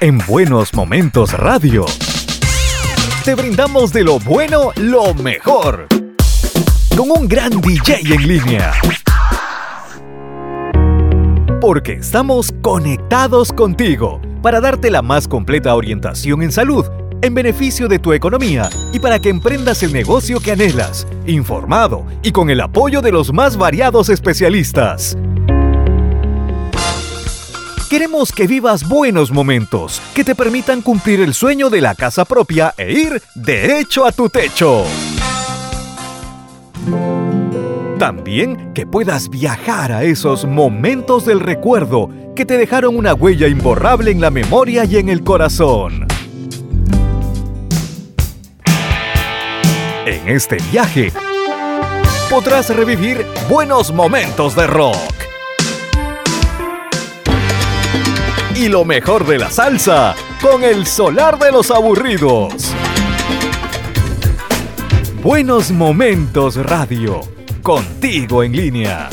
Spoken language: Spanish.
En Buenos Momentos Radio. Te brindamos de lo bueno lo mejor. Con un gran DJ en línea. Porque estamos conectados contigo para darte la más completa orientación en salud, en beneficio de tu economía y para que emprendas el negocio que anhelas, informado y con el apoyo de los más variados especialistas. Queremos que vivas buenos momentos que te permitan cumplir el sueño de la casa propia e ir derecho a tu techo. También que puedas viajar a esos momentos del recuerdo que te dejaron una huella imborrable en la memoria y en el corazón. En este viaje podrás revivir buenos momentos de rock. Y lo mejor de la salsa con el solar de los aburridos. Buenos Momentos Radio, contigo en línea.